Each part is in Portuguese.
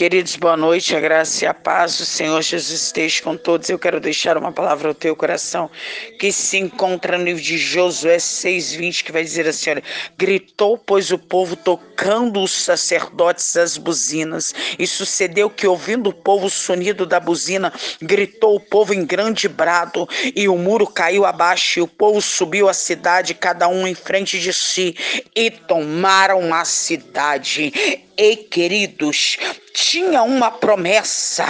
Queridos, boa noite, a graça e a paz do Senhor Jesus esteja com todos. Eu quero deixar uma palavra ao teu coração que se encontra no livro de Josué 6,20, que vai dizer assim: olha, gritou, pois o povo tocando os sacerdotes as buzinas, e sucedeu que, ouvindo o povo o sonido da buzina, gritou o povo em grande brado, e o muro caiu abaixo, e o povo subiu a cidade, cada um em frente de si, e tomaram a cidade. E queridos, tinha uma promessa.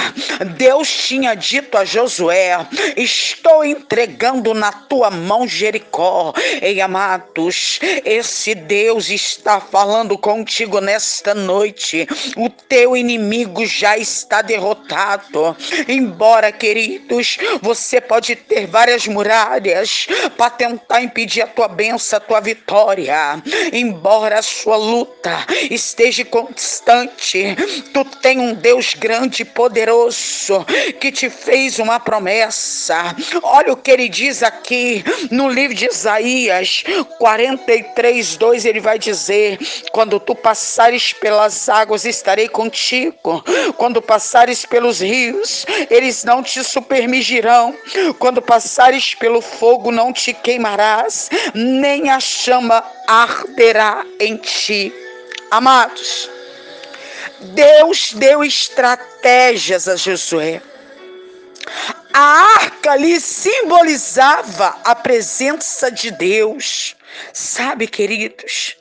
Deus tinha dito a Josué: Estou entregando na tua mão Jericó. Ei, amados, esse Deus está falando contigo nesta noite. O teu inimigo já está derrotado. Embora, queridos, você pode ter várias muralhas para tentar impedir a tua bênção, a tua vitória. Embora a sua luta esteja constante, tu tem um Deus grande e poderoso que te fez uma promessa. Olha o que ele diz aqui no livro de Isaías 43, 2, ele vai dizer: Quando tu passares pelas águas, estarei contigo. Quando passares pelos rios, eles não te supermigirão. Quando passares pelo fogo, não te queimarás, nem a chama arderá em ti. Amados, Deus deu estratégias a Josué. A arca ali simbolizava a presença de Deus. Sabe, queridos,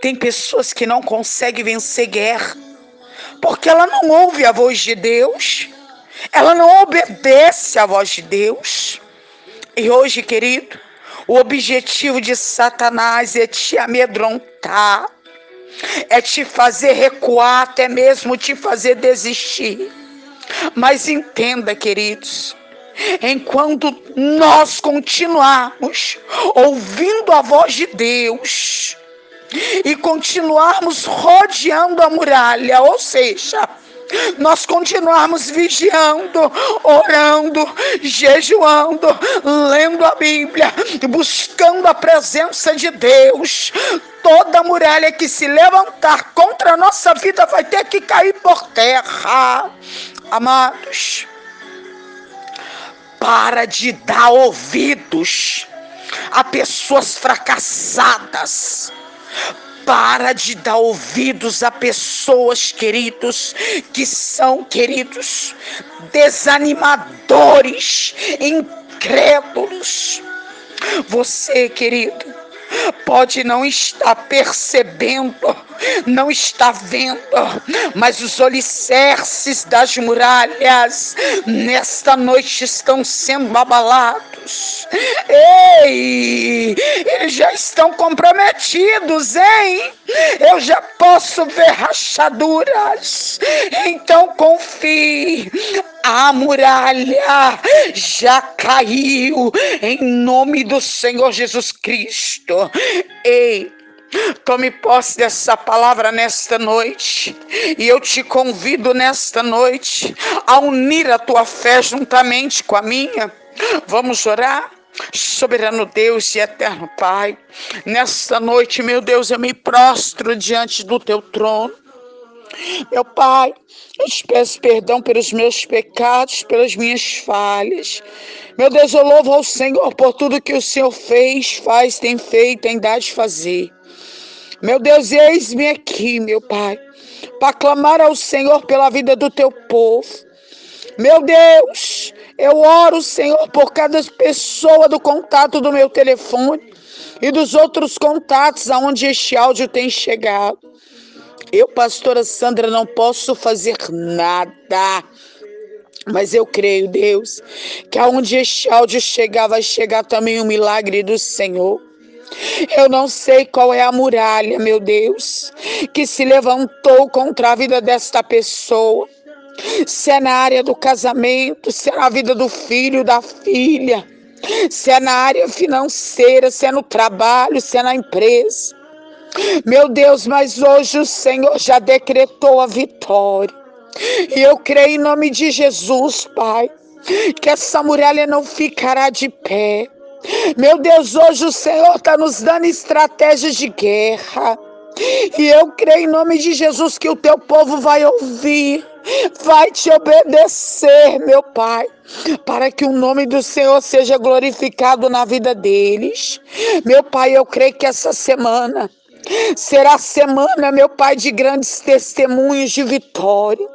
tem pessoas que não conseguem vencer guerra porque ela não ouve a voz de Deus, ela não obedece à voz de Deus. E hoje, querido, o objetivo de Satanás é te amedrontar, é te fazer recuar, até mesmo te fazer desistir. Mas entenda, queridos, enquanto nós continuarmos ouvindo a voz de Deus e continuarmos rodeando a muralha, ou seja, nós continuarmos vigiando, orando, jejuando, lendo a Bíblia, buscando a presença de Deus, toda muralha que se levantar contra a nossa vida vai ter que cair por terra. Amados, para de dar ouvidos a pessoas fracassadas para de dar ouvidos a pessoas, queridos, que são, queridos, desanimadores, incrédulos. Você, querido, pode não estar percebendo, não está vendo, mas os alicerces das muralhas nesta noite estão sendo abalados. Ei, eles já estão comprometidos, hein? Eu já posso ver rachaduras. Então confie. A muralha já caiu em nome do Senhor Jesus Cristo. Ei, Tome posse dessa palavra nesta noite. E eu te convido nesta noite a unir a tua fé juntamente com a minha. Vamos orar? Soberano Deus e eterno Pai, nesta noite, meu Deus, eu me prostro diante do teu trono. Meu Pai, eu te peço perdão pelos meus pecados, pelas minhas falhas. Meu Deus, eu louvo ao Senhor por tudo que o Senhor fez, faz, tem feito, tem dado de fazer. Meu Deus, eis-me aqui, meu Pai, para clamar ao Senhor pela vida do teu povo. Meu Deus, eu oro, Senhor, por cada pessoa do contato do meu telefone e dos outros contatos aonde este áudio tem chegado. Eu, pastora Sandra, não posso fazer nada. Mas eu creio, Deus, que aonde este áudio chegar, vai chegar também o milagre do Senhor. Eu não sei qual é a muralha, meu Deus, que se levantou contra a vida desta pessoa. Se é na área do casamento, se é na vida do filho, da filha, se é na área financeira, se é no trabalho, se é na empresa. Meu Deus, mas hoje o Senhor já decretou a vitória. E eu creio em nome de Jesus, Pai, que essa muralha não ficará de pé. Meu Deus, hoje o Senhor está nos dando estratégias de guerra. E eu creio em nome de Jesus que o teu povo vai ouvir, vai te obedecer, meu Pai, para que o nome do Senhor seja glorificado na vida deles. Meu Pai, eu creio que essa semana será semana, meu Pai, de grandes testemunhos de vitória.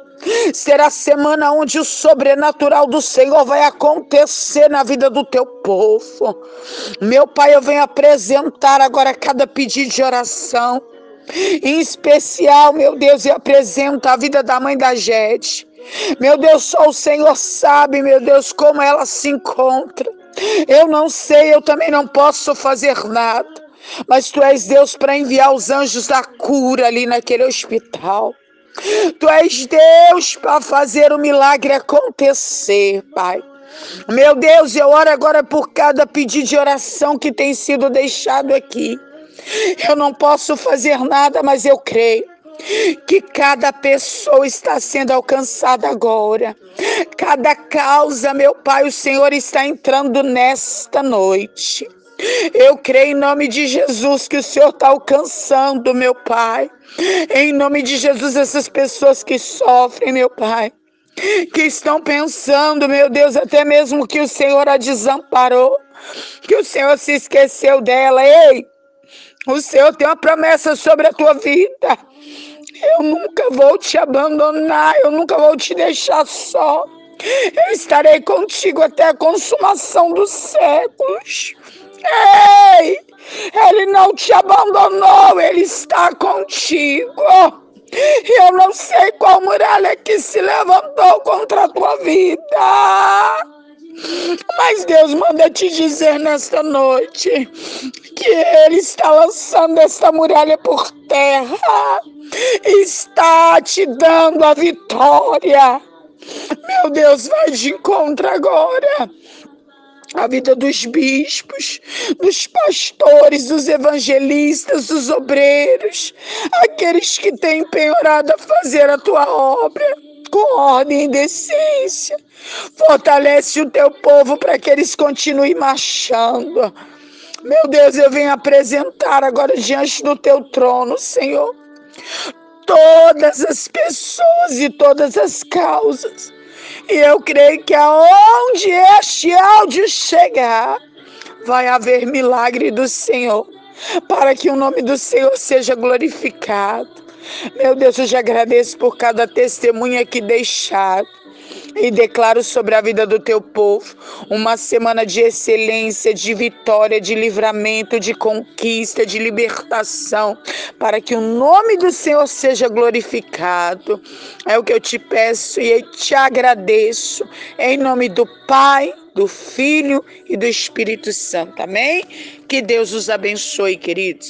Será semana onde o sobrenatural do Senhor vai acontecer na vida do teu povo. Meu Pai, eu venho apresentar agora cada pedido de oração. Em especial, meu Deus, eu apresento a vida da mãe da Jede. Meu Deus, só o Senhor sabe, meu Deus, como ela se encontra. Eu não sei, eu também não posso fazer nada. Mas tu és Deus para enviar os anjos da cura ali naquele hospital. Tu és Deus para fazer o milagre acontecer, Pai. Meu Deus, eu oro agora por cada pedido de oração que tem sido deixado aqui. Eu não posso fazer nada, mas eu creio que cada pessoa está sendo alcançada agora. Cada causa, meu Pai, o Senhor está entrando nesta noite. Eu creio em nome de Jesus que o Senhor está alcançando, meu Pai. Em nome de Jesus, essas pessoas que sofrem, meu Pai, que estão pensando, meu Deus, até mesmo que o Senhor a desamparou, que o Senhor se esqueceu dela. Ei, o Senhor tem uma promessa sobre a tua vida. Eu nunca vou te abandonar, eu nunca vou te deixar só. Eu estarei contigo até a consumação dos séculos. Ei! Ele não te abandonou, ele está contigo. Eu não sei qual muralha que se levantou contra a tua vida. Mas Deus manda te dizer nesta noite que Ele está lançando esta muralha por terra, está te dando a vitória. Meu Deus, vai de encontro agora a vida dos bispos, dos pastores, dos evangelistas, dos obreiros, aqueles que têm penhorado a fazer a tua obra com ordem e decência. Fortalece o teu povo para que eles continuem marchando. Meu Deus, eu venho apresentar agora diante do teu trono, Senhor, todas as pessoas e todas as causas e eu creio que aonde este áudio chegar, vai haver milagre do Senhor, para que o nome do Senhor seja glorificado. Meu Deus, eu te agradeço por cada testemunha que deixaram e declaro sobre a vida do teu povo uma semana de excelência, de vitória, de livramento, de conquista, de libertação, para que o nome do Senhor seja glorificado. É o que eu te peço e te agradeço, em nome do Pai, do Filho e do Espírito Santo. Amém? Que Deus os abençoe, queridos.